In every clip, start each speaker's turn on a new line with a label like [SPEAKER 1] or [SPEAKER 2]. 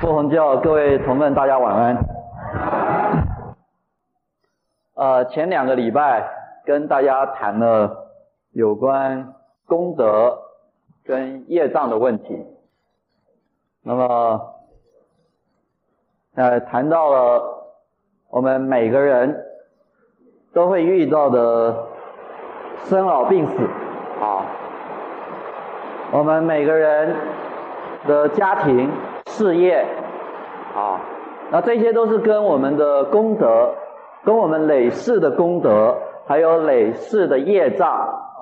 [SPEAKER 1] 富鸿教各位同们，大家晚安。呃，前两个礼拜跟大家谈了有关功德跟业障的问题，那么呃谈到了我们每个人都会遇到的生老病死啊，我们每个人的家庭。事业，啊，那这些都是跟我们的功德，跟我们累世的功德，还有累世的业障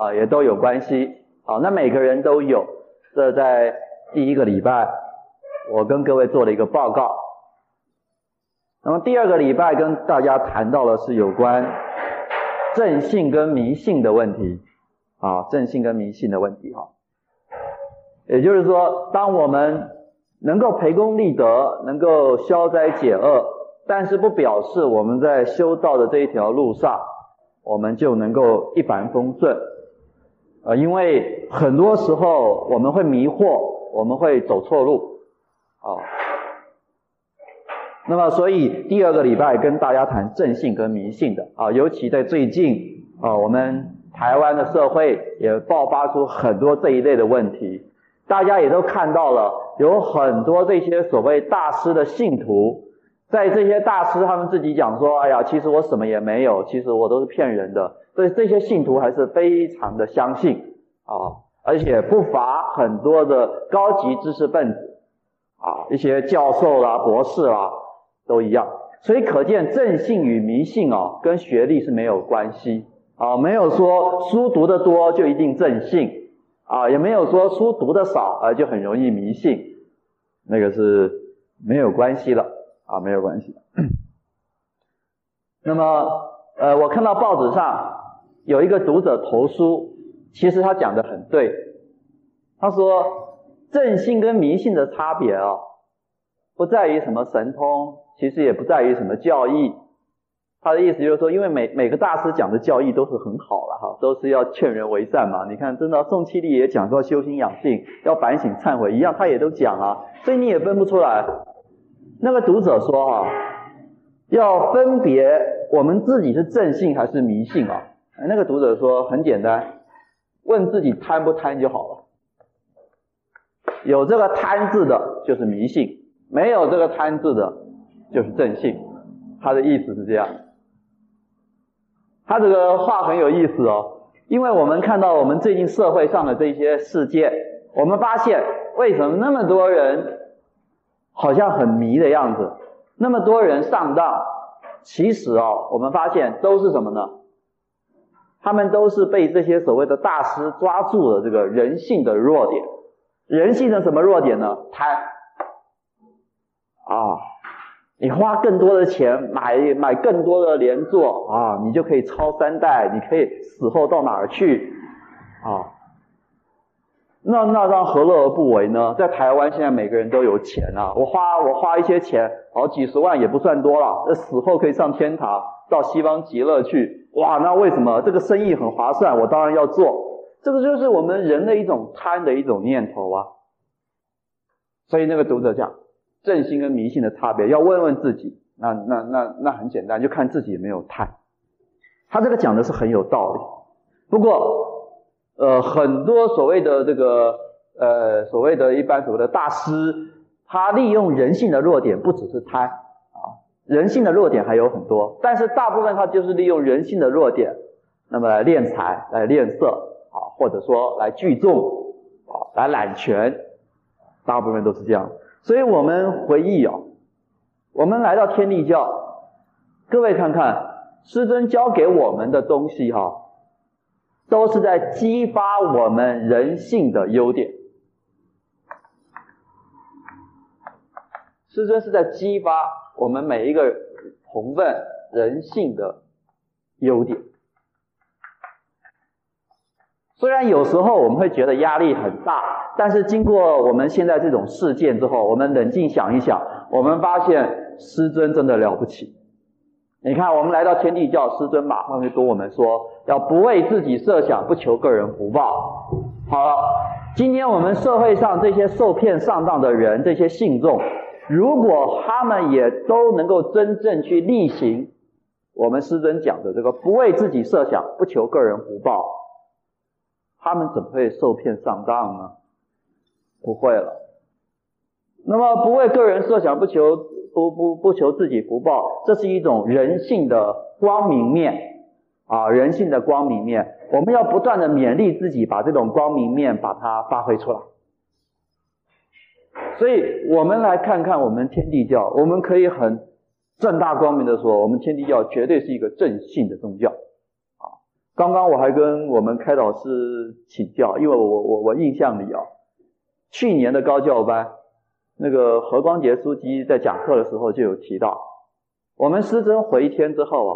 [SPEAKER 1] 啊，也都有关系。啊，那每个人都有。这在第一个礼拜，我跟各位做了一个报告。那么第二个礼拜跟大家谈到的是有关正信跟迷信的问题。啊，正信跟迷信的问题哈。也就是说，当我们能够培功立德，能够消灾解厄，但是不表示我们在修道的这一条路上，我们就能够一帆风顺。呃，因为很多时候我们会迷惑，我们会走错路。啊，那么所以第二个礼拜跟大家谈正信跟迷信的啊，尤其在最近啊，我们台湾的社会也爆发出很多这一类的问题。大家也都看到了，有很多这些所谓大师的信徒，在这些大师他们自己讲说：“哎呀，其实我什么也没有，其实我都是骗人的。”所以这些信徒还是非常的相信啊，而且不乏很多的高级知识分子啊，一些教授啦、博士啦都一样。所以可见正信与迷信啊，跟学历是没有关系啊，没有说书读得多就一定正信。啊，也没有说书读的少啊，就很容易迷信，那个是没有关系的啊，没有关系。那么，呃，我看到报纸上有一个读者投书，其实他讲的很对。他说，正信跟迷信的差别啊，不在于什么神通，其实也不在于什么教义。他的意思就是说，因为每每个大师讲的教义都是很好了哈，都是要劝人为善嘛。你看，真的宋七力也讲说修心养性，要反省忏悔一样，他也都讲啊。所以你也分不出来。那个读者说哈，要分别我们自己是正信还是迷信啊？那个读者说很简单，问自己贪不贪就好了。有这个贪字的就是迷信，没有这个贪字的就是正信。他的意思是这样。他这个话很有意思哦，因为我们看到我们最近社会上的这些事件，我们发现为什么那么多人好像很迷的样子，那么多人上当，其实哦，我们发现都是什么呢？他们都是被这些所谓的大师抓住了这个人性的弱点，人性的什么弱点呢？贪啊。你花更多的钱买买更多的连坐啊，你就可以超三代，你可以死后到哪儿去啊？那那让何乐而不为呢？在台湾现在每个人都有钱啊，我花我花一些钱，好几十万也不算多了，那死后可以上天堂，到西方极乐去，哇！那为什么这个生意很划算？我当然要做。这个就是我们人的一种贪的一种念头啊。所以那个读者讲。正心跟迷信的差别，要问问自己。那那那那很简单，就看自己有没有贪。他这个讲的是很有道理。不过，呃，很多所谓的这个呃所谓的一般所谓的大师，他利用人性的弱点，不只是贪啊，人性的弱点还有很多。但是大部分他就是利用人性的弱点，那么来敛财、来敛色啊，或者说来聚众啊，来揽权，大部分都是这样。所以我们回忆哦，我们来到天地教，各位看看师尊教给我们的东西哈，都是在激发我们人性的优点。师尊是在激发我们每一个同奋人性的优点。虽然有时候我们会觉得压力很大。但是经过我们现在这种事件之后，我们冷静想一想，我们发现师尊真的了不起。你看，我们来到天地教，师尊马上就跟我们说，要不为自己设想，不求个人福报。好了，今天我们社会上这些受骗上当的人，这些信众，如果他们也都能够真正去力行我们师尊讲的这个不为自己设想，不求个人福报，他们怎么会受骗上当呢？不会了。那么不为个人设想，不求不不不求自己福报，这是一种人性的光明面啊，人性的光明面。我们要不断的勉励自己，把这种光明面把它发挥出来。所以，我们来看看我们天地教，我们可以很正大光明的说，我们天地教绝对是一个正信的宗教。啊，刚刚我还跟我们开导师请教，因为我我我印象里啊，去年的高教班，那个何光杰书记在讲课的时候就有提到，我们师尊回天之后啊，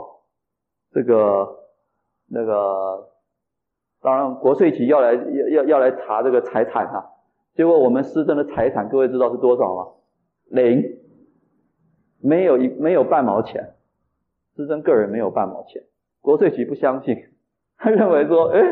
[SPEAKER 1] 这个那个，当然国税局要来要要要来查这个财产啊。结果我们师尊的财产，各位知道是多少吗？零，没有一没有半毛钱，师尊个人没有半毛钱。国税局不相信，他认为说，哎，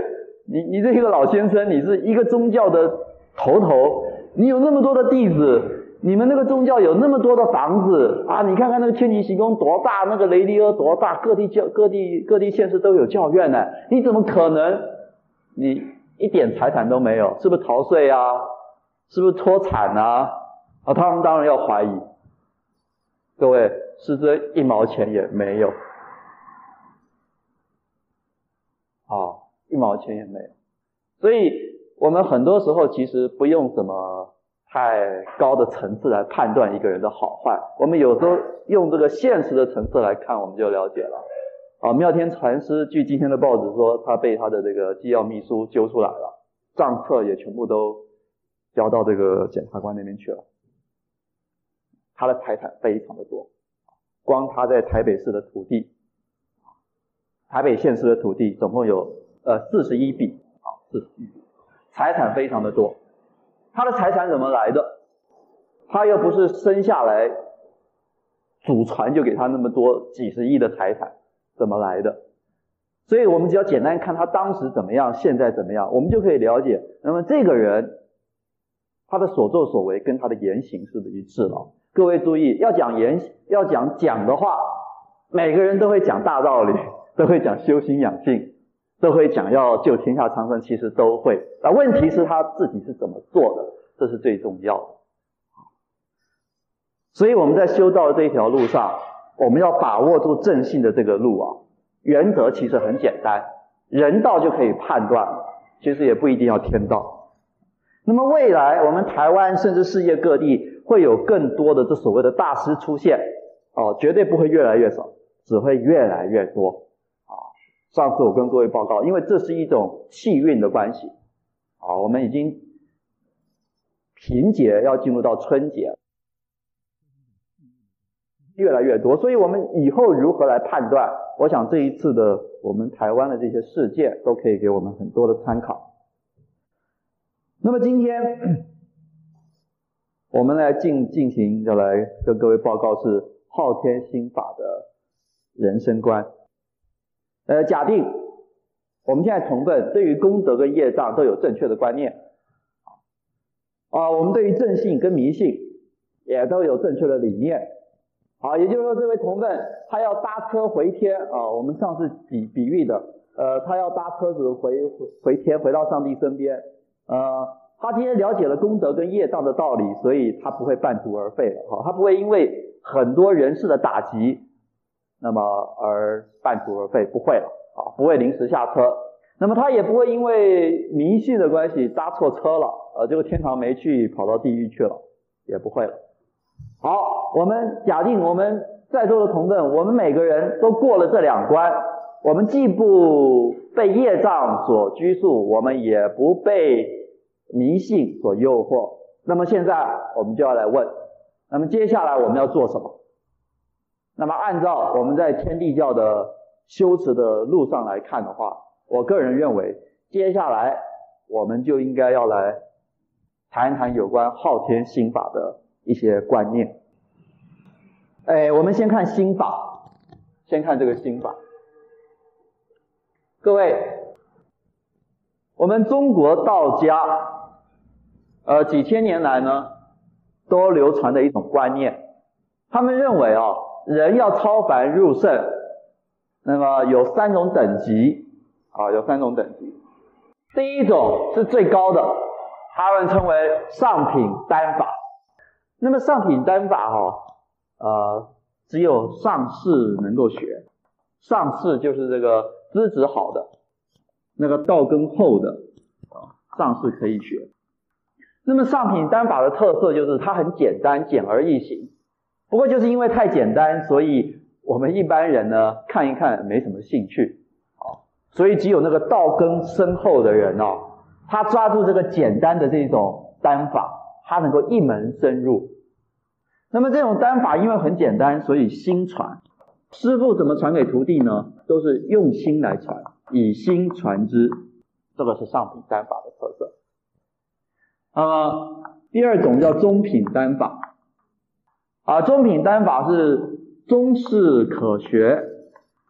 [SPEAKER 1] 你你这一个老先生，你是一个宗教的头头，你有那么多的弟子，你们那个宗教有那么多的房子啊，你看看那个天齐行宫多大，那个雷迪阿多大，各地教各地各地县市都有教院呢，你怎么可能你一点财产都没有？是不是逃税啊？是不是脱产啊？啊，他们当然要怀疑。各位，师尊一毛钱也没有，啊，一毛钱也没有。所以，我们很多时候其实不用什么太高的层次来判断一个人的好坏。我们有时候用这个现实的层次来看，我们就了解了。啊，妙天禅师据今天的报纸说，他被他的这个机要秘书揪出来了，账册也全部都。交到这个检察官那边去了，他的财产非常的多，光他在台北市的土地，台北县市的土地总共有呃四十一笔啊，四十一笔，财产非常的多。他的财产怎么来的？他又不是生下来祖传就给他那么多几十亿的财产，怎么来的？所以我们只要简单看他当时怎么样，现在怎么样，我们就可以了解，那么这个人。他的所作所为跟他的言行是不是一致了？各位注意，要讲言，要讲讲的话，每个人都会讲大道理，都会讲修心养性，都会讲要救天下苍生，其实都会。那问题是他自己是怎么做的，这是最重要的。所以我们在修道的这一条路上，我们要把握住正信的这个路啊。原则其实很简单，人道就可以判断了，其实也不一定要天道。那么未来，我们台湾甚至世界各地会有更多的这所谓的大师出现，哦，绝对不会越来越少，只会越来越多。上次我跟各位报告，因为这是一种气运的关系，啊，我们已经平节要进入到春节，越来越多，所以我们以后如何来判断？我想这一次的我们台湾的这些事件，都可以给我们很多的参考。那么今天，我们来进进行要来跟各位报告是昊天心法的人生观。呃，假定我们现在同奋对于功德跟业障都有正确的观念，啊，我们对于正信跟迷信也都有正确的理念。好，也就是说，这位同奋他要搭车回天啊，我们上次比比喻的，呃，他要搭车子回回天，回到上帝身边。呃，他今天了解了功德跟业障的道理，所以他不会半途而废了，哈，他不会因为很多人事的打击，那么而半途而废，不会了，啊，不会临时下车，那么他也不会因为迷信的关系搭错车了，呃，这个天堂没去，跑到地狱去了，也不会了。好，我们假定我们在座的同奋，我们每个人都过了这两关，我们既不被业障所拘束，我们也不被迷信所诱惑，那么现在我们就要来问，那么接下来我们要做什么？那么按照我们在天地教的修持的路上来看的话，我个人认为，接下来我们就应该要来谈一谈有关昊天心法的一些观念。哎，我们先看心法，先看这个心法，各位，我们中国道家。呃，几千年来呢，都流传的一种观念。他们认为啊，人要超凡入圣，那么有三种等级啊，有三种等级。第一种是最高的，他们称为上品丹法。那么上品丹法哈，呃，只有上士能够学。上士就是这个资质好的，那个道根厚的啊，上士可以学。那么上品丹法的特色就是它很简单，简而易行。不过就是因为太简单，所以我们一般人呢看一看没什么兴趣啊。所以只有那个道根深厚的人哦，他抓住这个简单的这种丹法，他能够一门深入。那么这种丹法因为很简单，所以心传。师傅怎么传给徒弟呢？都是用心来传，以心传之。这个是上品丹法的特色。那么第二种叫中品丹法。啊，中品丹法是中士可学，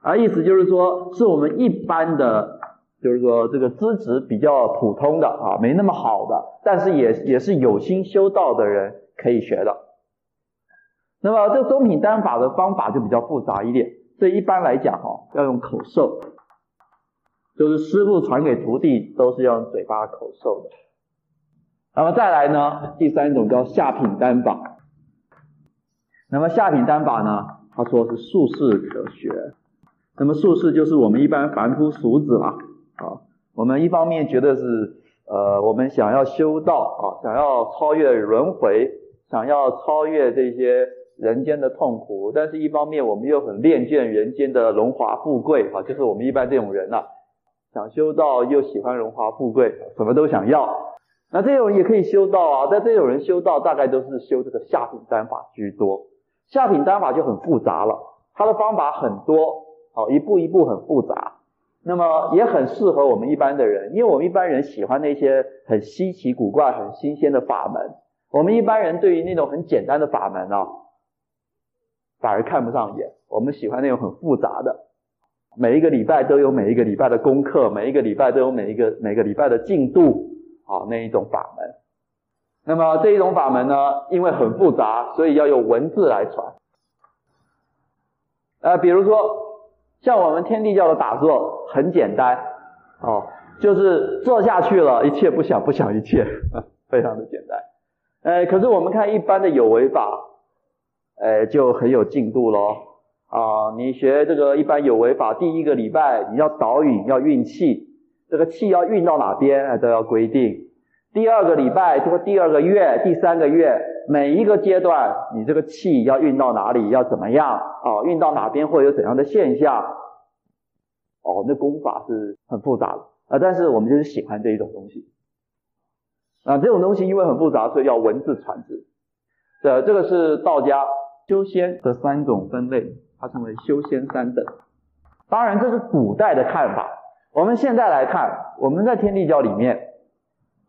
[SPEAKER 1] 啊，意思就是说，是我们一般的，就是说这个资质比较普通的啊，没那么好的，但是也也是有心修道的人可以学的。那么这中品丹法的方法就比较复杂一点，所以一般来讲哈，要用口授，就是师傅传给徒弟都是要用嘴巴口授的。那么再来呢，第三种叫下品丹法。那么下品丹法呢？他说是术士可学。那么术士就是我们一般凡夫俗子嘛。啊，我们一方面觉得是呃，我们想要修道啊，想要超越轮回，想要超越这些人间的痛苦，但是一方面我们又很恋眷人间的荣华富贵啊，就是我们一般这种人呐、啊，想修道又喜欢荣华富贵，什么都想要。那这种也可以修道啊，但这种人修道大概都是修这个下品丹法居多。下品丹法就很复杂了，它的方法很多，好，一步一步很复杂，那么也很适合我们一般的人，因为我们一般人喜欢那些很稀奇古怪、很新鲜的法门，我们一般人对于那种很简单的法门啊，反而看不上眼，我们喜欢那种很复杂的，每一个礼拜都有每一个礼拜的功课，每一个礼拜都有每一个每个礼拜的进度，啊，那一种法门。那么这一种法门呢，因为很复杂，所以要用文字来传。呃，比如说像我们天地教的打坐很简单哦，就是坐下去了，一切不想，不想一切，非常的简单。呃，可是我们看一般的有为法，呃，就很有进度咯。啊、你学这个一般有为法，第一个礼拜你要导引，要运气，这个气要运到哪边，都要规定。第二个礼拜，这个第二个月、第三个月，每一个阶段，你这个气要运到哪里，要怎么样啊？运到哪边会有怎样的现象？哦，那功法是很复杂的啊，但是我们就是喜欢这一种东西啊。这种东西因为很复杂，所以要文字传之。这这个是道家修仙的三种分类，它称为修仙三等。当然，这是古代的看法。我们现在来看，我们在天地教里面。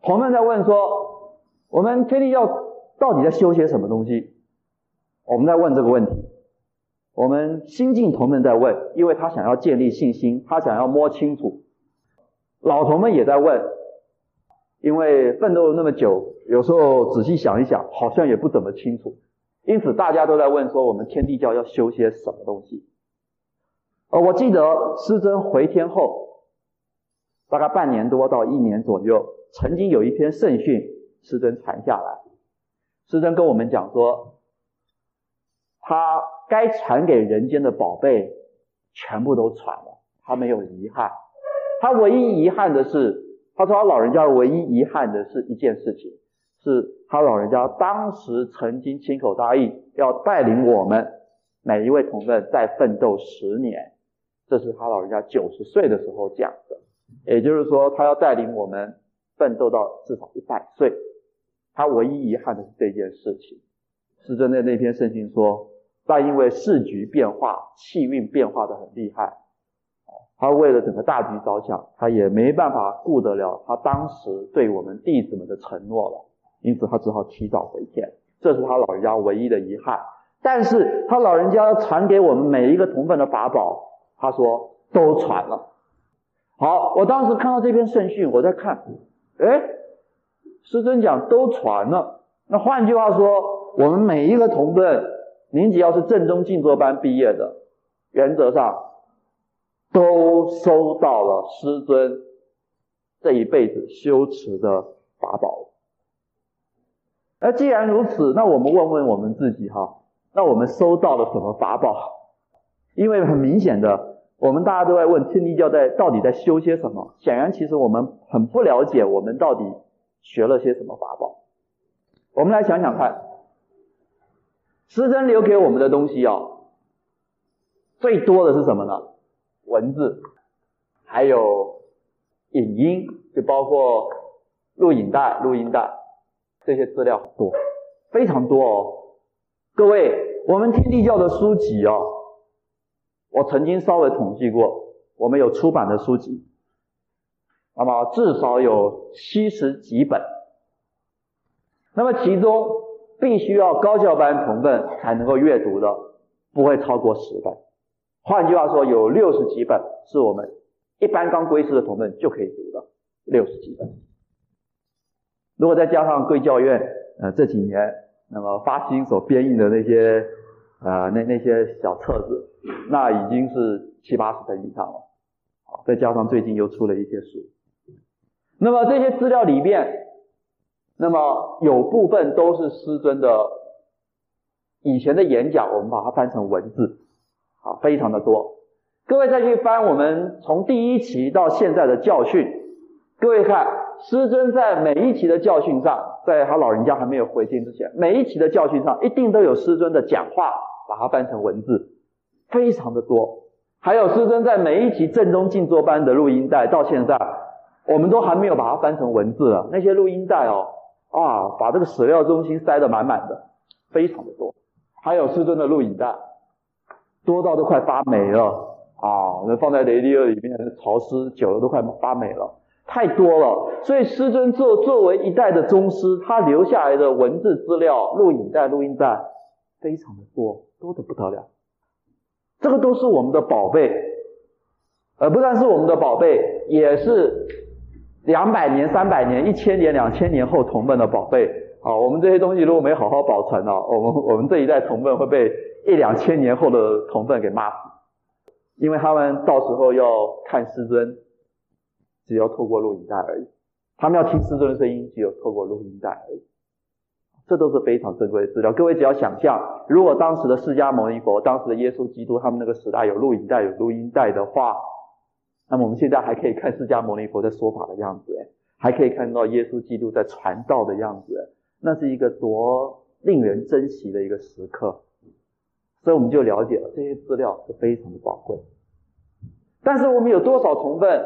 [SPEAKER 1] 同门在问说：“我们天地教到底在修些什么东西？”我们在问这个问题。我们新进同门在问，因为他想要建立信心，他想要摸清楚。老同们也在问，因为奋斗了那么久，有时候仔细想一想，好像也不怎么清楚。因此，大家都在问说：“我们天地教要修些什么东西？”呃，我记得师尊回天后，大概半年多到一年左右。曾经有一篇圣训，师尊传下来，师尊跟我们讲说，他该传给人间的宝贝全部都传了，他没有遗憾。他唯一遗憾的是，他说他老人家唯一遗憾的是一件事情，是他老人家当时曾经亲口答应要带领我们每一位同奋再奋斗十年，这是他老人家九十岁的时候讲的，也就是说他要带领我们。奋斗到至少一百岁，他唯一遗憾的是这件事情。师尊的那篇圣训说，但因为世局变化，气运变化的很厉害，他为了整个大局着想，他也没办法顾得了他当时对我们弟子们的承诺了，因此他只好提早回天。这是他老人家唯一的遗憾。但是他老人家传给我们每一个同奋的法宝，他说都传了。好，我当时看到这篇圣训，我在看。哎，师尊讲都传了，那换句话说，我们每一个同奋，您只要是正宗静坐班毕业的，原则上都收到了师尊这一辈子修持的法宝。那既然如此，那我们问问我们自己哈，那我们收到了什么法宝？因为很明显的，我们大家都在问天地教在到底在修些什么？显然，其实我们很不了解我们到底学了些什么法宝。我们来想想看，师尊留给我们的东西啊，最多的是什么呢？文字，还有影音，就包括录影带、录音带。这些资料很多，非常多哦。各位，我们天地教的书籍哦，我曾经稍微统计过，我们有出版的书籍，那么至少有七十几本。那么其中必须要高教班同奋才能够阅读的，不会超过十本。换句话说，有六十几本是我们一般刚归师的同奋就可以读的，六十几本。如果再加上贵教院，呃，这几年那么发行所编印的那些，呃，那那些小册子，那已经是七八十本以上了。好，再加上最近又出了一些书，那么这些资料里面，那么有部分都是师尊的以前的演讲，我们把它翻成文字，好，非常的多。各位再去翻我们从第一期到现在的教训，各位看。师尊在每一期的教训上，在他老人家还没有回京之前，每一期的教训上一定都有师尊的讲话，把它翻成文字，非常的多。还有师尊在每一期正宗静坐班的录音带，到现在我们都还没有把它翻成文字了。那些录音带哦，啊，把这个史料中心塞得满满的，非常的多。还有师尊的录影带，多到都快发霉了啊！那放在雷迪尔里面潮湿久了都快发霉了。太多了，所以师尊作作为一代的宗师，他留下来的文字资料、录影带、录音带非常的多，多得不得了。这个都是我们的宝贝，而不但是我们的宝贝，也是两百年、三百年、一千年、两千年后同奋的宝贝。啊，我们这些东西如果没好好保存啊，我们我们这一代同奋会被一两千年后的同奋给骂死，因为他们到时候要看师尊。只要透过录影带而已，他们要听师尊的声音，只有透过录音带而已。这都是非常珍贵的资料。各位只要想象，如果当时的释迦牟尼佛、当时的耶稣基督，他们那个时代有录影带、有录音带的话，那么我们现在还可以看释迦牟尼佛在说法的样子，还可以看到耶稣基督在传道的样子，那是一个多令人珍惜的一个时刻。所以我们就了解了这些资料是非常的宝贵。但是我们有多少同分？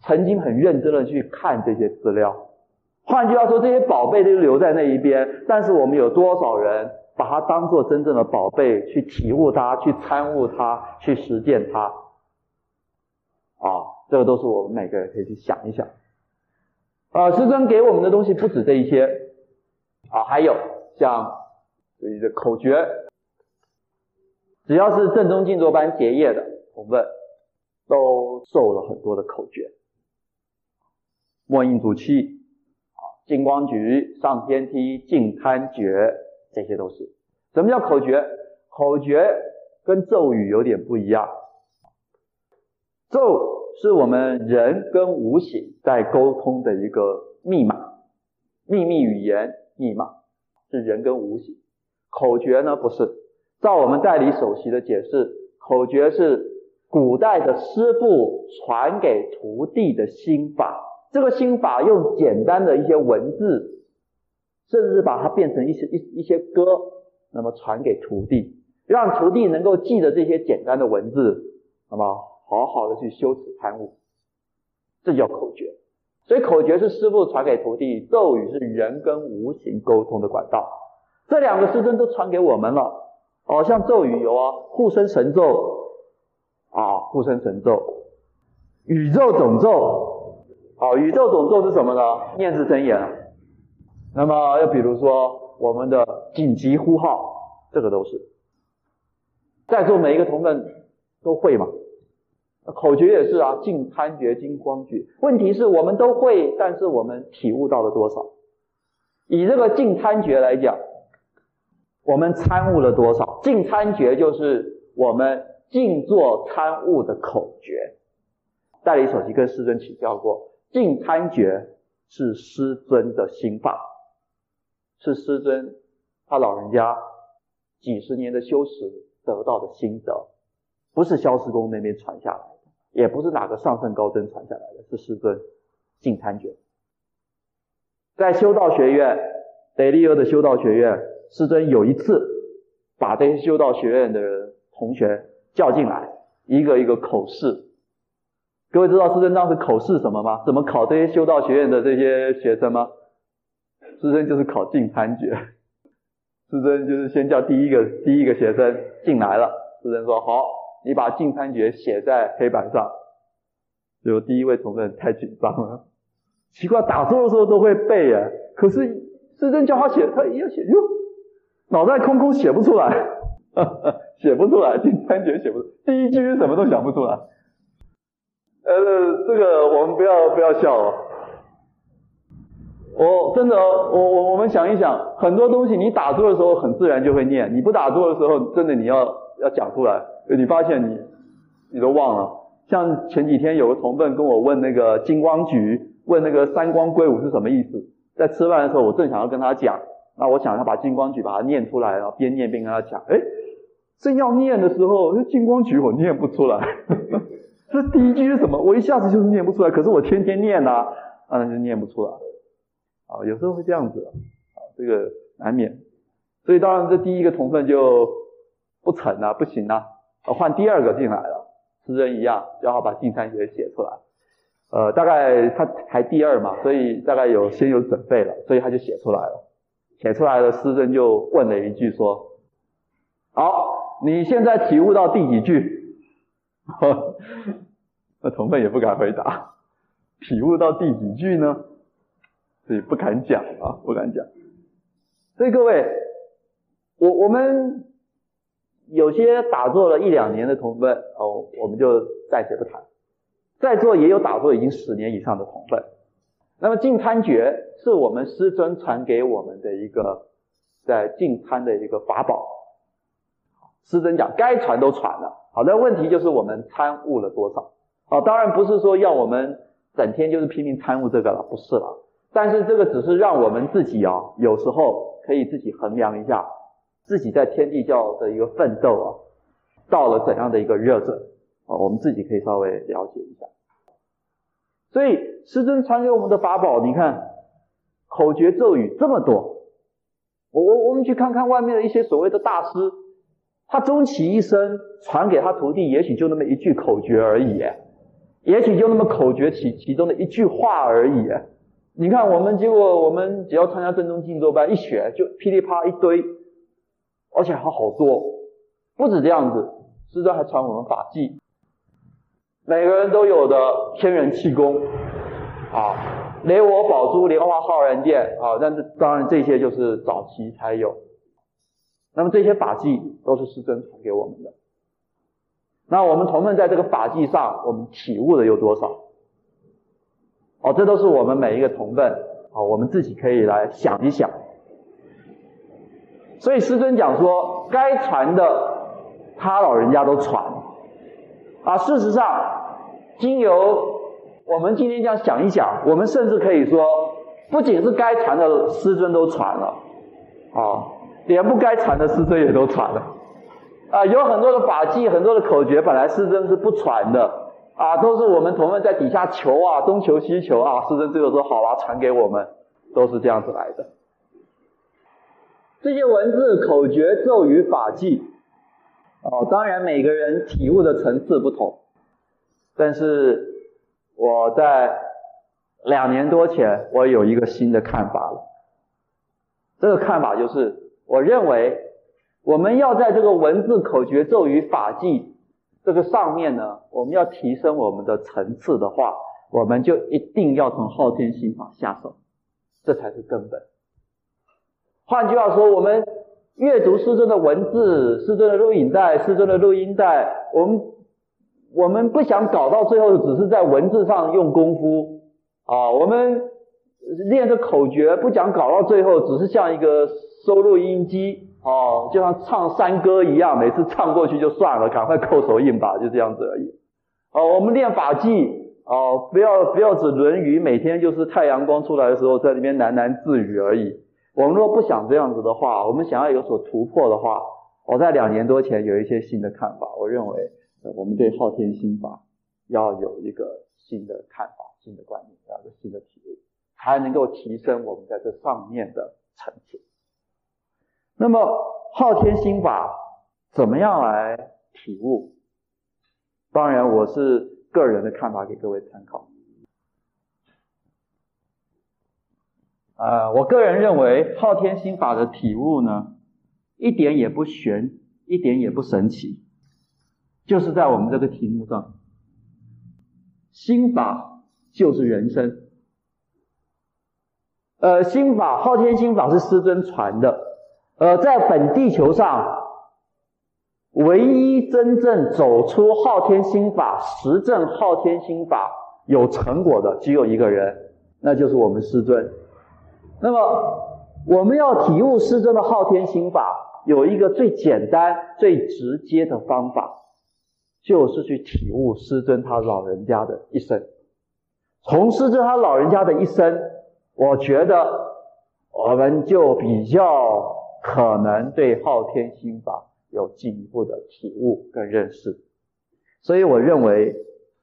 [SPEAKER 1] 曾经很认真的去看这些资料，换句话说，这些宝贝都留在那一边，但是我们有多少人把它当做真正的宝贝去体悟它、去参悟它、去实践它？啊，这个都是我们每个人可以去想一想。啊，师尊给我们的东西不止这一些，啊，还有像口诀，只要是正宗静坐班结业的同奋，都受了很多的口诀。默印主气，金光局、上天梯、净贪诀，这些都是。什么叫口诀？口诀跟咒语有点不一样。咒是我们人跟无形在沟通的一个密码，秘密语言密码是人跟无形。口诀呢，不是。照我们代理首席的解释，口诀是古代的师傅传给徒弟的心法。这个心法用简单的一些文字，甚至把它变成一些一一些歌，那么传给徒弟，让徒弟能够记得这些简单的文字，那么好好的去修持参悟，这叫口诀。所以口诀是师父传给徒弟，咒语是人跟无形沟通的管道。这两个师尊都传给我们了。哦，像咒语有啊，护身神咒啊，护身神咒，宇宙总咒。好，宇宙总咒是什么呢？念字真言。那么又比如说我们的紧急呼号，这个都是在座每一个同奋都会嘛。口诀也是啊，净贪诀、金光举。问题是我们都会，但是我们体悟到了多少？以这个净贪诀来讲，我们参悟了多少？净参诀就是我们静坐参悟的口诀。代理首席跟师尊请教过，净贪诀是师尊的心法，是师尊他老人家几十年的修持得到的心得，不是萧师公那边传下来的，也不是哪个上圣高僧传下来的，是师尊净贪诀。在修道学院，雷利欧的修道学院，师尊有一次把这些修道学院的人同学叫进来，一个一个口试。各位知道师尊当时口试什么吗？怎么考这些修道学院的这些学生吗？师尊就是考净参诀。师尊就是先叫第一个第一个学生进来了，师尊说：“好，你把净参诀写在黑板上。”就第一位同学太紧张了。奇怪，打坐的时候都会背啊，可是师尊叫他写，他一要写，哟，脑袋空空写不出来，哈哈，写不出来，净参诀写不出来，第一句什么都想不出来。呃，这个我们不要不要笑哦。我真的，我我我们想一想，很多东西你打坐的时候很自然就会念，你不打坐的时候，真的你要要讲出来，你发现你你都忘了。像前几天有个同辈跟我问那个金光举。问那个三光归五是什么意思？在吃饭的时候，我正想要跟他讲，那我想要把金光举把它念出来，然后边念边跟他讲。哎，正要念的时候，那净光举我念不出来。这第一句是什么？我一下子就是念不出来。可是我天天念呐，啊，那就念不出来。啊，有时候会这样子，啊，这个难免。所以当然这第一个同分就不成了，不行了，啊，换第二个进来了，诗人一样，然后把净参诀写出来。呃，大概他排第二嘛，所以大概有先有准备了，所以他就写出来了。写出来了，诗人就问了一句说：“好，你现在体悟到第几句？” 那同奋也不敢回答，体悟到第几句呢？所以不敢讲啊，不敢讲。所以各位，我我们有些打坐了一两年的同奋哦，我们就暂且不谈。在座也有打坐已经十年以上的同奋，那么净参诀是我们师尊传给我们的一个在净参的一个法宝。师尊讲该传都传了，好的问题就是我们参悟了多少？啊，当然不是说要我们整天就是拼命参悟这个了，不是了。但是这个只是让我们自己啊，有时候可以自己衡量一下自己在天地教的一个奋斗啊，到了怎样的一个热忱。啊，我们自己可以稍微了解一下。所以师尊传给我们的法宝，你看口诀咒语这么多。我我我们去看看外面的一些所谓的大师，他终其一生传给他徒弟，也许就那么一句口诀而已，也许就那么口诀其其中的一句话而已。你看我们结果我们只要参加正宗静坐班，一学就噼里啪啦一堆，而且还好多，不止这样子，师尊还传我们法纪。每个人都有的天人气功，啊，雷我宝珠莲花浩然殿啊，但是当然这些就是早期才有。那么这些法纪都是师尊传给我们的。那我们同奋在这个法纪上，我们体悟的有多少？哦，这都是我们每一个同奋啊，我们自己可以来想一想。所以师尊讲说，该传的他老人家都传啊，事实上。经由我们今天这样想一想，我们甚至可以说，不仅是该传的师尊都传了，啊，连不该传的师尊也都传了，啊，有很多的法纪，很多的口诀，本来师尊是不传的，啊，都是我们同奋在底下求啊，东求西求啊，师尊最后说好啊，传给我们，都是这样子来的。这些文字、口诀、咒语、法纪，哦，当然每个人体悟的层次不同。但是我在两年多前，我有一个新的看法了。这个看法就是，我认为我们要在这个文字、口诀、咒语、法纪这个上面呢，我们要提升我们的层次的话，我们就一定要从昊天心法下手，这才是根本。换句话说，我们阅读师尊的文字、师尊的录影带、师尊的录音带，我们。我们不想搞到最后只是在文字上用功夫啊，我们练着口诀，不想搞到最后只是像一个收录音机哦，就像唱山歌一样，每次唱过去就算了，赶快扣手印吧，就这样子而已。哦，我们练法技，哦，不要不要只《论语》，每天就是太阳光出来的时候在那边喃喃自语而已。我们若不想这样子的话，我们想要有所突破的话，我在两年多前有一些新的看法。我认为，我们对昊天心法要有一个新的看法、新的观念，要有新的体悟，才能够提升我们在这上面的层次。那么，昊天心法怎么样来体悟？当然，我是个人的看法，给各位参考。呃，我个人认为昊天心法的体悟呢，一点也不玄，一点也不神奇，就是在我们这个题目上，心法就是人生。呃，心法，昊天心法是师尊传的。呃，在本地球上，唯一真正走出昊天心法、实证昊天心法有成果的，只有一个人，那就是我们师尊。那么，我们要体悟师尊的昊天心法，有一个最简单、最直接的方法，就是去体悟师尊他老人家的一生。从师尊他老人家的一生，我觉得我们就比较。可能对昊天心法有进一步的体悟跟认识，所以我认为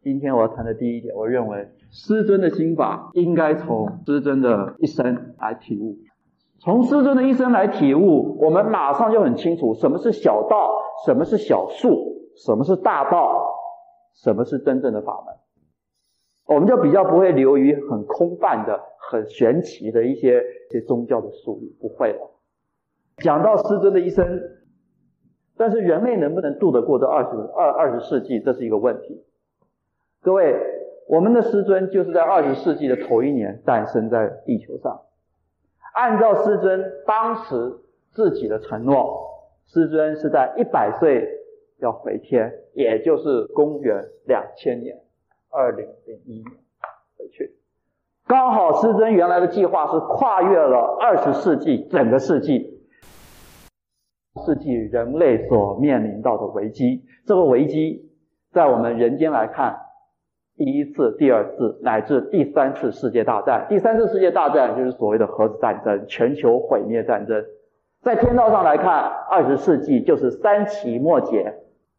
[SPEAKER 1] 今天我要谈的第一点，我认为师尊的心法应该从师尊的一生来体悟。从师尊的一生来体悟，我们马上就很清楚什么是小道，什么是小术，什么是大道，什么是真正的法门。我们就比较不会流于很空泛的、很玄奇的一些一些宗教的术语，不会了。讲到师尊的一生，但是人类能不能度得过这二十二二十世纪，这是一个问题。各位，我们的师尊就是在二十世纪的头一年诞生在地球上。按照师尊当时自己的承诺，师尊是在一百岁要回天，也就是公元两千年，二零零一年回去。刚好师尊原来的计划是跨越了二十世纪整个世纪。世纪人类所面临到的危机，这个危机在我们人间来看，第一次、第二次乃至第三次世界大战，第三次世界大战就是所谓的核子战争、全球毁灭战争。在天道上来看，二十世纪就是三期末劫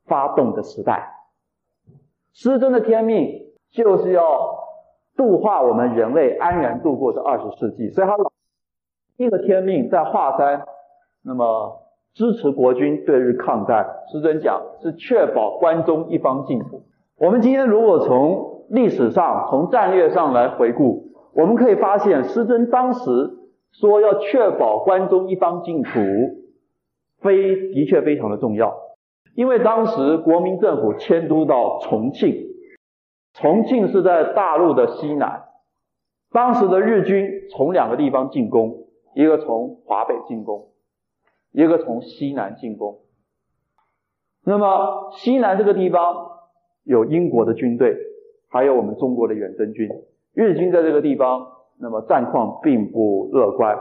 [SPEAKER 1] 发动的时代。师尊的天命就是要度化我们人类安然度过这二十世纪，所以他第一个天命在华山，那么。支持国军对日抗战，师尊讲是确保关中一方净土。我们今天如果从历史上、从战略上来回顾，我们可以发现，师尊当时说要确保关中一方净土，非的确非常的重要。因为当时国民政府迁都到重庆，重庆是在大陆的西南，当时的日军从两个地方进攻，一个从华北进攻。一个从西南进攻，那么西南这个地方有英国的军队，还有我们中国的远征军。日军在这个地方，那么战况并不乐观。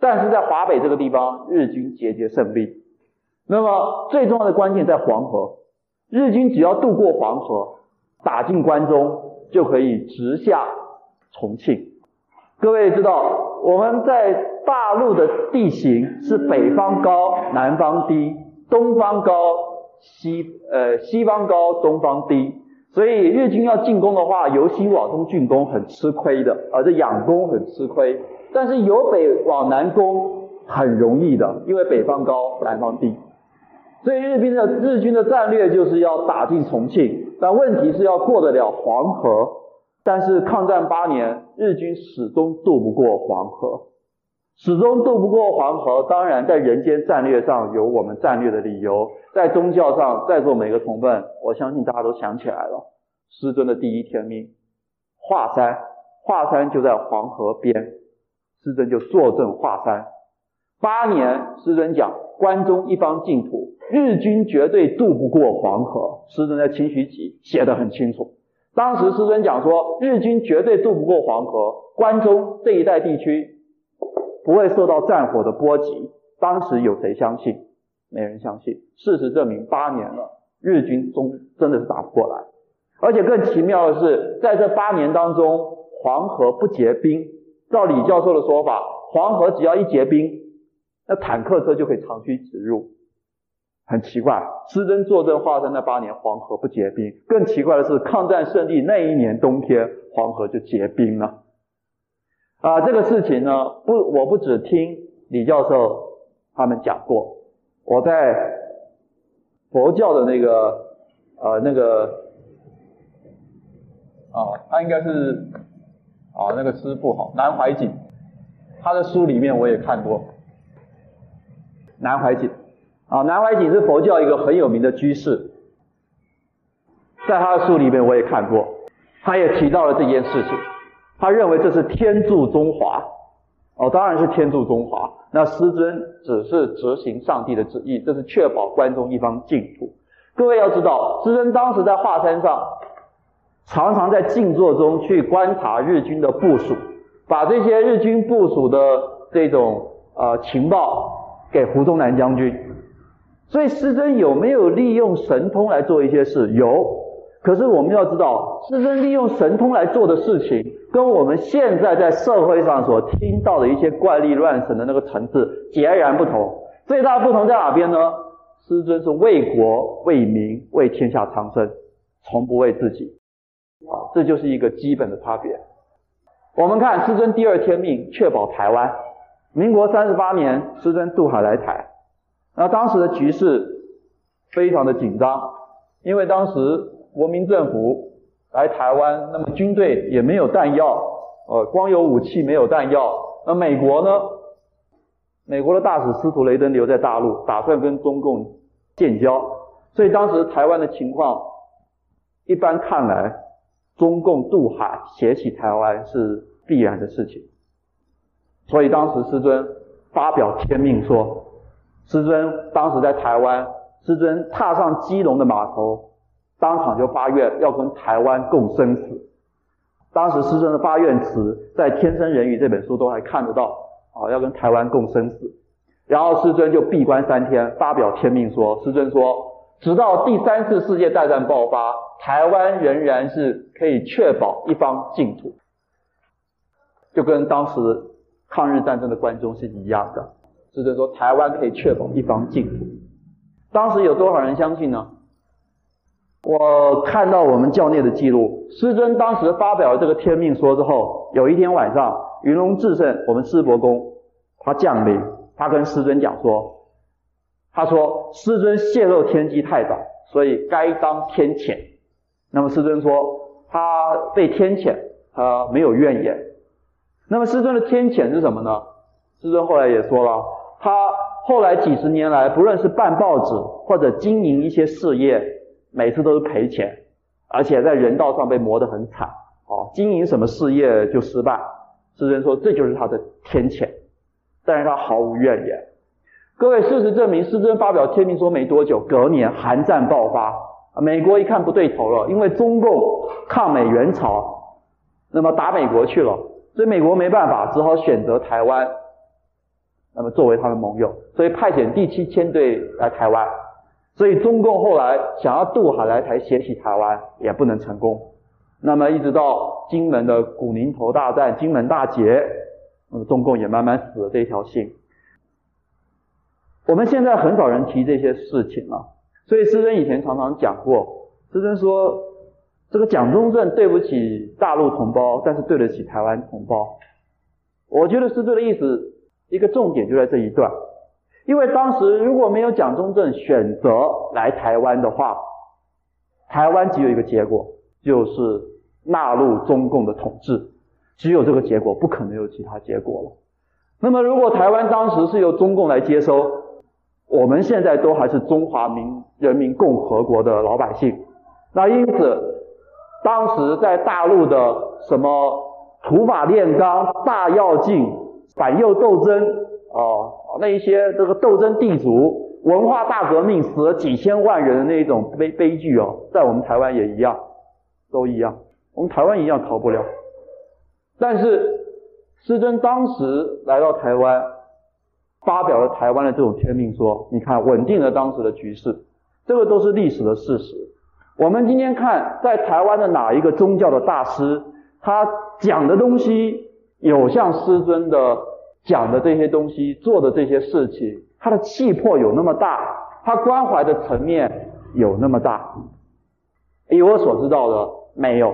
[SPEAKER 1] 但是在华北这个地方，日军节节胜利。那么最重要的关键在黄河，日军只要渡过黄河，打进关中，就可以直下重庆。各位知道，我们在。大陆的地形是北方高，南方低，东方高，西呃西方高，东方低，所以日军要进攻的话，由西往东进攻很吃亏的，而这仰攻很吃亏。但是由北往南攻很容易的，因为北方高，南方低。所以日军的日军的战略就是要打进重庆，但问题是要过得了黄河。但是抗战八年，日军始终渡不过黄河。始终渡不过黄河，当然在人间战略上有我们战略的理由，在宗教上，在座每个同奋，我相信大家都想起来了，师尊的第一天命，华山，华山就在黄河边，师尊就坐镇华山，八年，师尊讲关中一方净土，日军绝对渡不过黄河，师尊在清徐集写得很清楚，当时师尊讲说，日军绝对渡不过黄河，关中这一带地区。不会受到战火的波及，当时有谁相信？没人相信。事实证明，八年了，日军终真的是打不过来。而且更奇妙的是，在这八年当中，黄河不结冰。照李教授的说法，黄河只要一结冰，那坦克车就可以长驱直入。很奇怪，师曾坐镇华山那八年，黄河不结冰。更奇怪的是，抗战胜利那一年冬天，黄河就结冰了。啊，这个事情呢，不，我不只听李教授他们讲过，我在佛教的那个呃那个啊，他应该是啊那个师父哈南怀瑾，他的书里面我也看过南怀瑾啊，南怀瑾是佛教一个很有名的居士，在他的书里面我也看过，他也提到了这件事情。他认为这是天助中华，哦，当然是天助中华。那师尊只是执行上帝的旨意，这是确保关中一方净土。各位要知道，师尊当时在华山上，常常在静坐中去观察日军的部署，把这些日军部署的这种呃情报给胡宗南将军。所以师尊有没有利用神通来做一些事？有。可是我们要知道，师尊利用神通来做的事情，跟我们现在在社会上所听到的一些怪力乱神的那个层次截然不同。最大的不同在哪边呢？师尊是为国、为民、为天下苍生，从不为自己。啊，这就是一个基本的差别。我们看师尊第二天命，确保台湾。民国三十八年，师尊渡海来台，那当时的局势非常的紧张，因为当时。国民政府来台湾，那么军队也没有弹药，呃，光有武器没有弹药。那美国呢？美国的大使司徒雷登留在大陆，打算跟中共建交。所以当时台湾的情况，一般看来，中共渡海挟起台湾是必然的事情。所以当时师尊发表天命说，师尊当时在台湾，师尊踏上基隆的码头。当场就发愿要跟台湾共生死。当时师尊的发愿词在《天生人语》这本书都还看得到啊，要跟台湾共生死。然后师尊就闭关三天，发表天命说：师尊说，直到第三次世界大战爆发，台湾仍然是可以确保一方净土，就跟当时抗日战争的关中是一样的。师尊说，台湾可以确保一方净土。当时有多少人相信呢？我看到我们教内的记录，师尊当时发表了这个天命说之后，有一天晚上，云龙至圣我们师伯公他降临，他跟师尊讲说，他说师尊泄露天机太早，所以该当天谴。那么师尊说他被天谴，他没有怨言。那么师尊的天谴是什么呢？师尊后来也说了，他后来几十年来，不论是办报纸或者经营一些事业。每次都是赔钱，而且在人道上被磨得很惨，哦，经营什么事业就失败。师尊说这就是他的天谴，但是他毫无怨言。各位，事实证明，师尊发表天命说没多久，隔年韩战爆发，美国一看不对头了，因为中共抗美援朝，那么打美国去了，所以美国没办法，只好选择台湾，那么作为他的盟友，所以派遣第七舰队来台湾。所以中共后来想要渡海来台胁起台湾，也不能成功。那么一直到金门的古宁头大战、金门大捷，那么中共也慢慢死了这条心。我们现在很少人提这些事情了，所以师尊以前常常讲过，师尊说这个蒋中正对不起大陆同胞，但是对得起台湾同胞。我觉得师尊的意思一个重点就在这一段。因为当时如果没有蒋中正选择来台湾的话，台湾只有一个结果，就是纳入中共的统治，只有这个结果，不可能有其他结果了。那么如果台湾当时是由中共来接收，我们现在都还是中华民人民共和国的老百姓，那因此当时在大陆的什么土法炼钢、大跃进、反右斗争。哦，那一些这个斗争地主、文化大革命死了几千万人的那一种悲悲剧哦，在我们台湾也一样，都一样，我们台湾一样逃不了。但是师尊当时来到台湾，发表了台湾的这种天命说，你看稳定了当时的局势，这个都是历史的事实。我们今天看在台湾的哪一个宗教的大师，他讲的东西有像师尊的讲的这些东西，做的这些事情，他的气魄有那么大，他关怀的层面有那么大？以我所知道的，没有。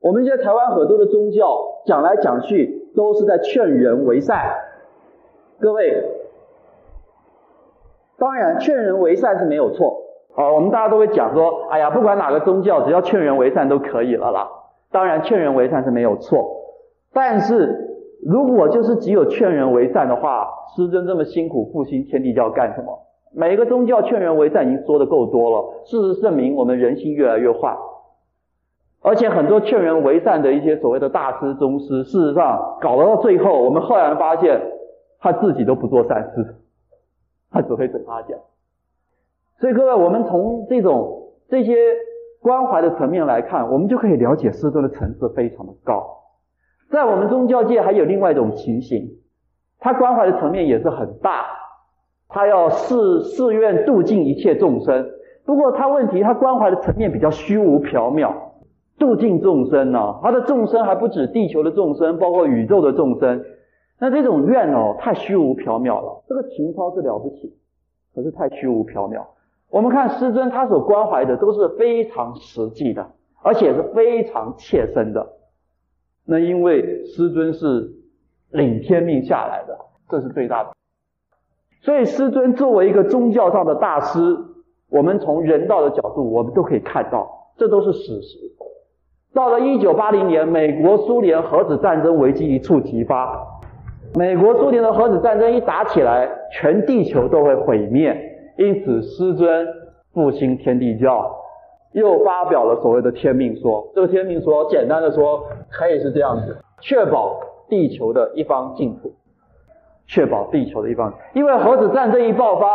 [SPEAKER 1] 我们现在台湾很多的宗教讲来讲去都是在劝人为善。各位，当然劝人为善是没有错。啊，我们大家都会讲说，哎呀，不管哪个宗教，只要劝人为善都可以了啦。当然劝人为善是没有错，但是如果就是只有劝人为善的话，师尊这么辛苦复兴天地教干什么？每个宗教劝人为善已经说的够多了。事实证明，我们人心越来越坏。而且很多劝人为善的一些所谓的大师宗师，事实上搞到最后，我们后来发现他自己都不做善事，他只会嘴巴讲。所以各位，我们从这种这些关怀的层面来看，我们就可以了解师尊的层次非常的高。在我们宗教界还有另外一种情形，他关怀的层面也是很大，他要誓誓愿度尽一切众生。不过他问题，他关怀的层面比较虚无缥缈。度尽众生呢、他的众生还不止地球的众生，包括宇宙的众生。那这种愿哦，太虚无缥缈了。这个情操是了不起，可是太虚无缥缈。我们看师尊他所关怀的都是非常实际的，而且是非常切身的。那因为师尊是领天命下来的，这是最大的。所以师尊作为一个宗教上的大师，我们从人道的角度，我们都可以看到，这都是史实。到了一九八零年，美国苏联核子战争危机一触即发。美国苏联的核子战争一打起来，全地球都会毁灭。因此，师尊复兴天地教，又发表了所谓的天命说。这个天命说，简单的说，可以是这样子：确保地球的一方净土，确保地球的一方。因为核子战争一爆发，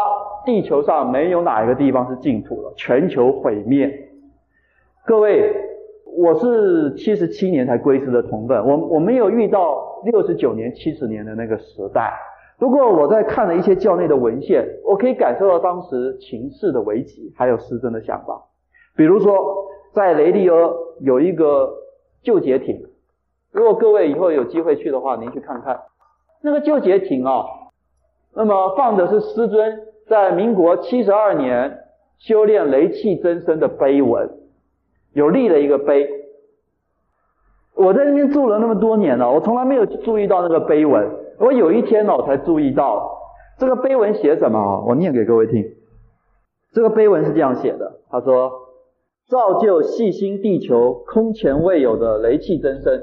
[SPEAKER 1] 地球上没有哪一个地方是净土了，全球毁灭。各位。我是七十七年才归师的同奋，我我没有遇到六十九年、七十年的那个时代。不过我在看了一些教内的文献，我可以感受到当时情势的危急，还有师尊的想法。比如说，在雷利阿有一个旧劫艇，如果各位以后有机会去的话，您去看看那个旧劫艇啊。那么放的是师尊在民国七十二年修炼雷气真身的碑文。有立了一个碑，我在那边住了那么多年了，我从来没有注意到那个碑文。我有一天呢，我才注意到这个碑文写什么啊？我念给各位听。这个碑文是这样写的：他说，造就细心地球空前未有的雷气增生，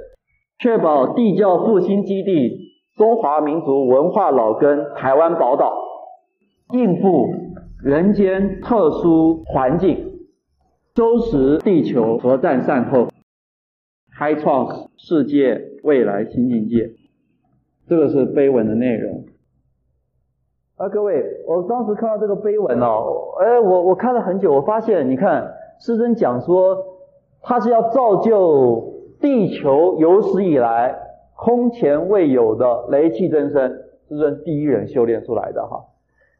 [SPEAKER 1] 确保地教复兴基地中华民族文化老根台湾宝岛，应付人间特殊环境。收拾地球核战善后，开创世界未来新境界，这个是碑文的内容。啊，各位，我当时看到这个碑文哦，哎，我我看了很久，我发现，你看，师尊讲说，他是要造就地球有史以来空前未有的雷气真身，师尊第一人修炼出来的哈。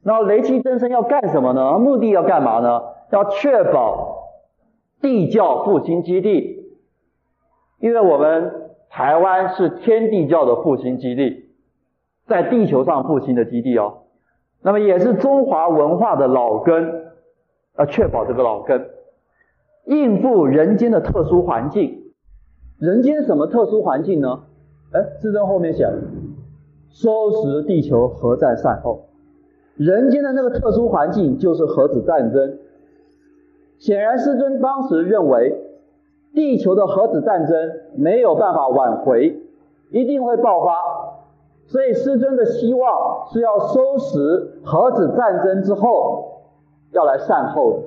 [SPEAKER 1] 那雷气真身要干什么呢？目的要干嘛呢？要确保。地教复兴基地，因为我们台湾是天地教的复兴基地，在地球上复兴的基地哦。那么也是中华文化的老根，要确保这个老根，应付人间的特殊环境。人间什么特殊环境呢？哎，师尊后面写了，收拾地球核战善后。人间的那个特殊环境就是核子战争。显然，师尊当时认为，地球的核子战争没有办法挽回，一定会爆发。所以，师尊的希望是要收拾核子战争之后，要来善后。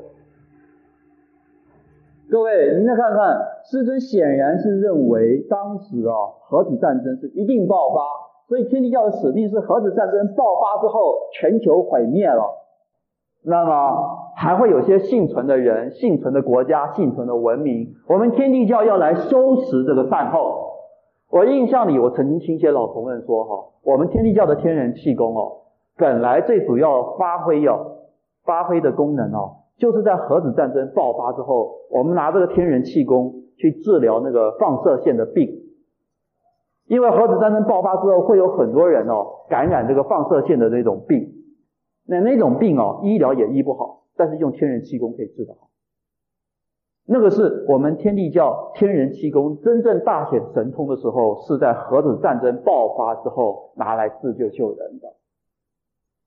[SPEAKER 1] 各位，您再看看，师尊显然是认为，当时啊，核子战争是一定爆发。所以，天地教的使命是核子战争爆发之后，全球毁灭了。那么。还会有些幸存的人、幸存的国家、幸存的文明。我们天地教要来收拾这个善后。我印象里，我曾经听一些老同仁说：“哈，我们天地教的天人气功哦，本来最主要发挥要发挥的功能哦，就是在核子战争爆发之后，我们拿这个天然气功去治疗那个放射线的病。因为核子战争爆发之后，会有很多人哦感染这个放射线的那种病，那那种病哦医疗也医不好，但是用天然气功可以治得好。那个是我们天地教天然气功真正大显神通的时候，是在核子战争爆发之后拿来自救救人的。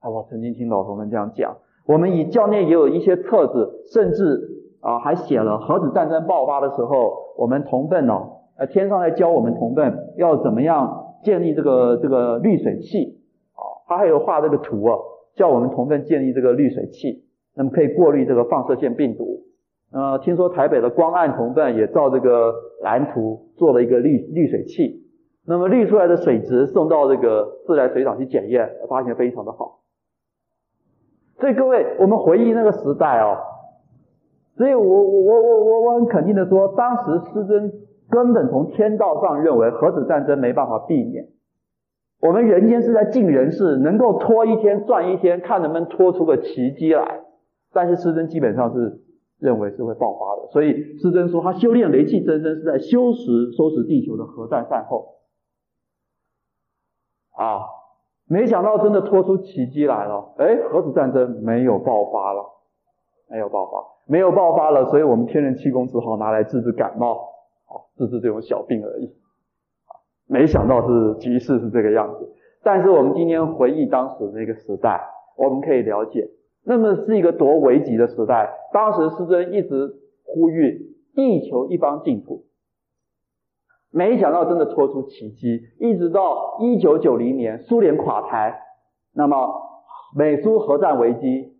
[SPEAKER 1] 啊，我曾经听老同们这样讲，我们以教内也有一些册子，甚至啊还写了核子战争爆发的时候，我们同奋哦。呃，天上来教我们同奋要怎么样建立这个这个滤水器啊？他还有画这个图啊，叫我们同奋建立这个滤水器，那么可以过滤这个放射线病毒。呃，听说台北的光暗同奋也照这个蓝图做了一个滤滤水器，那么滤出来的水质送到这个自来水厂去检验，发现非常的好。所以各位，我们回忆那个时代哦，所以我我我我我很肯定的说，当时师尊。根本从天道上认为核子战争没办法避免，我们人间是在尽人事，能够拖一天算一天，看能不能拖出个奇迹来。但是师尊基本上是认为是会爆发的，所以师尊说他修炼雷气真身是在修时收拾地球的核战善后。啊，没想到真的拖出奇迹来了，哎，核子战争没有爆发了，没有爆发，没有爆发了，所以我们天然气功只好拿来治治感冒。好治治这种小病而已，没想到是局势是这个样子。但是我们今天回忆当时那个时代，我们可以了解，那么是一个多危急的时代。当时师尊一直呼吁地球一方净土，没想到真的拖出奇迹。一直到一九九零年苏联垮台，那么美苏核战危机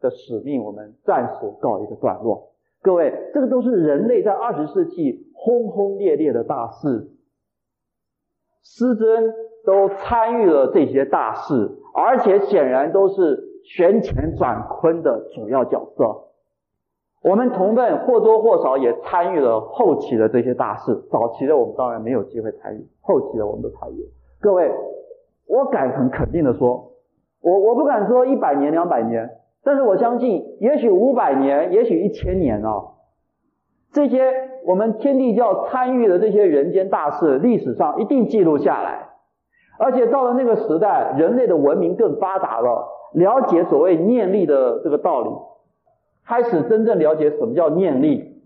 [SPEAKER 1] 的使命，我们暂时告一个段落。各位，这个都是人类在二十世纪轰轰烈烈的大事，师尊都参与了这些大事，而且显然都是旋乾转坤的主要角色。我们同辈或多或少也参与了后期的这些大事，早期的我们当然没有机会参与，后期的我们都参与。各位，我敢很肯定的说，我我不敢说一百年两百年。但是我相信，也许五百年，也许一千年啊，这些我们天地教参与的这些人间大事，历史上一定记录下来。而且到了那个时代，人类的文明更发达了，了解所谓念力的这个道理，开始真正了解什么叫念力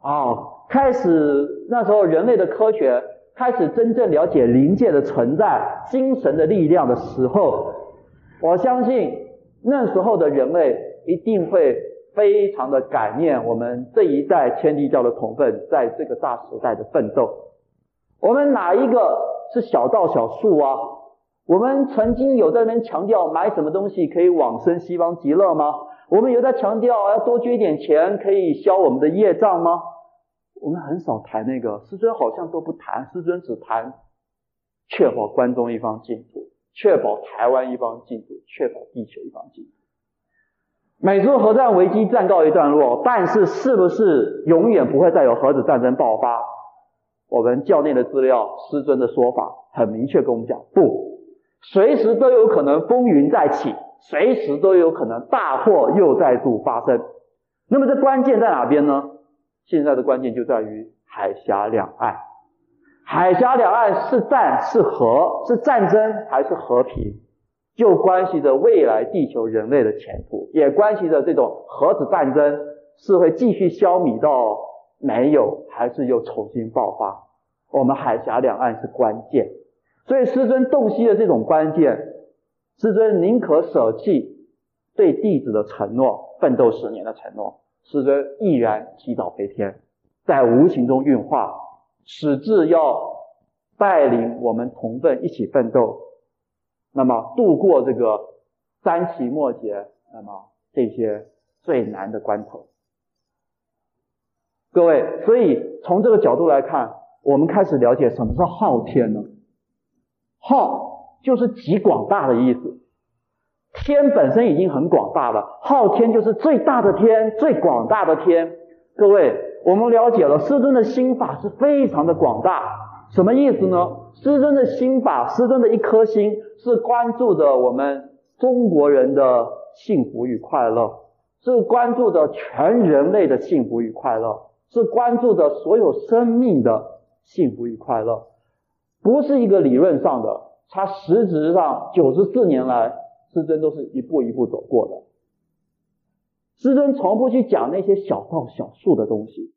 [SPEAKER 1] 啊，开始那时候人类的科学开始真正了解灵界的存在、精神的力量的时候，我相信。那时候的人类一定会非常的感念我们这一代天地教的同奋在这个大时代的奋斗。我们哪一个是小道小术啊？我们曾经有在那边强调买什么东西可以往生西方极乐吗？我们有在强调要多捐一点钱可以消我们的业障吗？我们很少谈那个，师尊好像都不谈，师尊只谈确保关中一方净土。确保台湾一方净土，确保地球一方净土。美苏核战危机暂告一段落，但是是不是永远不会再有核子战争爆发？我们教内的资料，师尊的说法很明确，跟我们讲不，随时都有可能风云再起，随时都有可能大祸又再度发生。那么这关键在哪边呢？现在的关键就在于海峡两岸。海峡两岸是战是和，是战争还是和平，就关系着未来地球人类的前途，也关系着这种核子战争是会继续消弭到没有，还是又重新爆发。我们海峡两岸是关键，所以师尊洞悉的这种关键，师尊宁可舍弃对弟子的承诺，奋斗十年的承诺，师尊毅然提早飞天，在无形中运化。始至要带领我们同奋一起奋斗，那么度过这个三期末节，那么这些最难的关头。各位，所以从这个角度来看，我们开始了解什么是昊天呢？昊就是极广大的意思，天本身已经很广大了，昊天就是最大的天，最广大的天。各位。我们了解了师尊的心法是非常的广大，什么意思呢？师尊的心法，师尊的一颗心是关注着我们中国人的幸福与快乐，是关注着全人类的幸福与快乐，是关注着所有生命的幸福与快乐，不是一个理论上的，它实质上九十四年来，师尊都是一步一步走过的。师尊从不去讲那些小道小术的东西，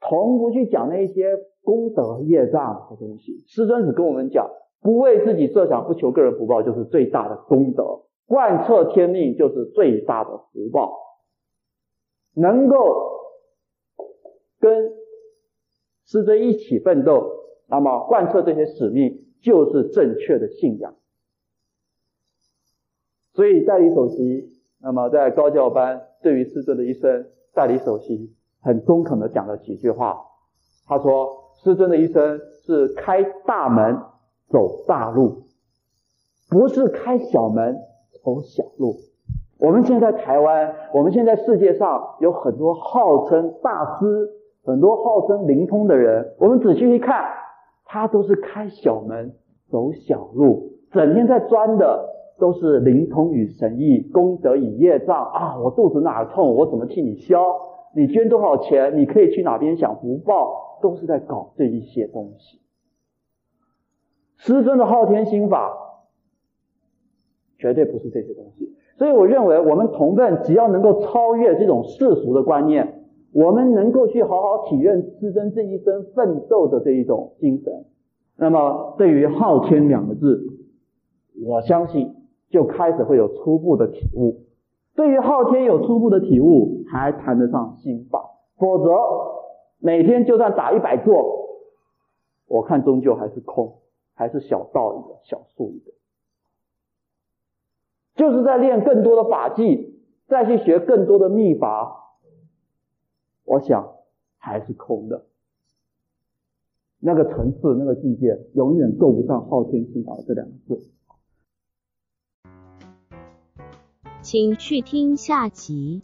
[SPEAKER 1] 从不去讲那些功德业障的东西。师尊只跟我们讲，不为自己设想，不求个人福报，就是最大的功德；贯彻天命，就是最大的福报。能够跟师尊一起奋斗，那么贯彻这些使命，就是正确的信仰。所以代理首席，那么在高教班。对于师尊的一生，代理首席很中肯的讲了几句话。他说：“师尊的一生是开大门走大路，不是开小门走小路。”我们现在台湾，我们现在世界上有很多号称大师、很多号称灵通的人，我们仔细一看，他都是开小门走小路，整天在钻的。都是灵通与神意，功德与业障啊！我肚子哪儿痛，我怎么替你消？你捐多少钱？你可以去哪边享福报？都是在搞这一些东西。师尊的昊天心法，绝对不是这些东西。所以我认为，我们同奋只要能够超越这种世俗的观念，我们能够去好好体验师尊这一生奋斗的这一种精神，那么对于昊天两个字，我相信。就开始会有初步的体悟。对于昊天有初步的体悟，还谈得上心法；否则，每天就算打一百坐，我看终究还是空，还是小道一个，小数一个。就是在练更多的法技，再去学更多的秘法，我想还是空的。那个层次，那个境界，永远够不上昊天心法这两个字。
[SPEAKER 2] 请去听下集。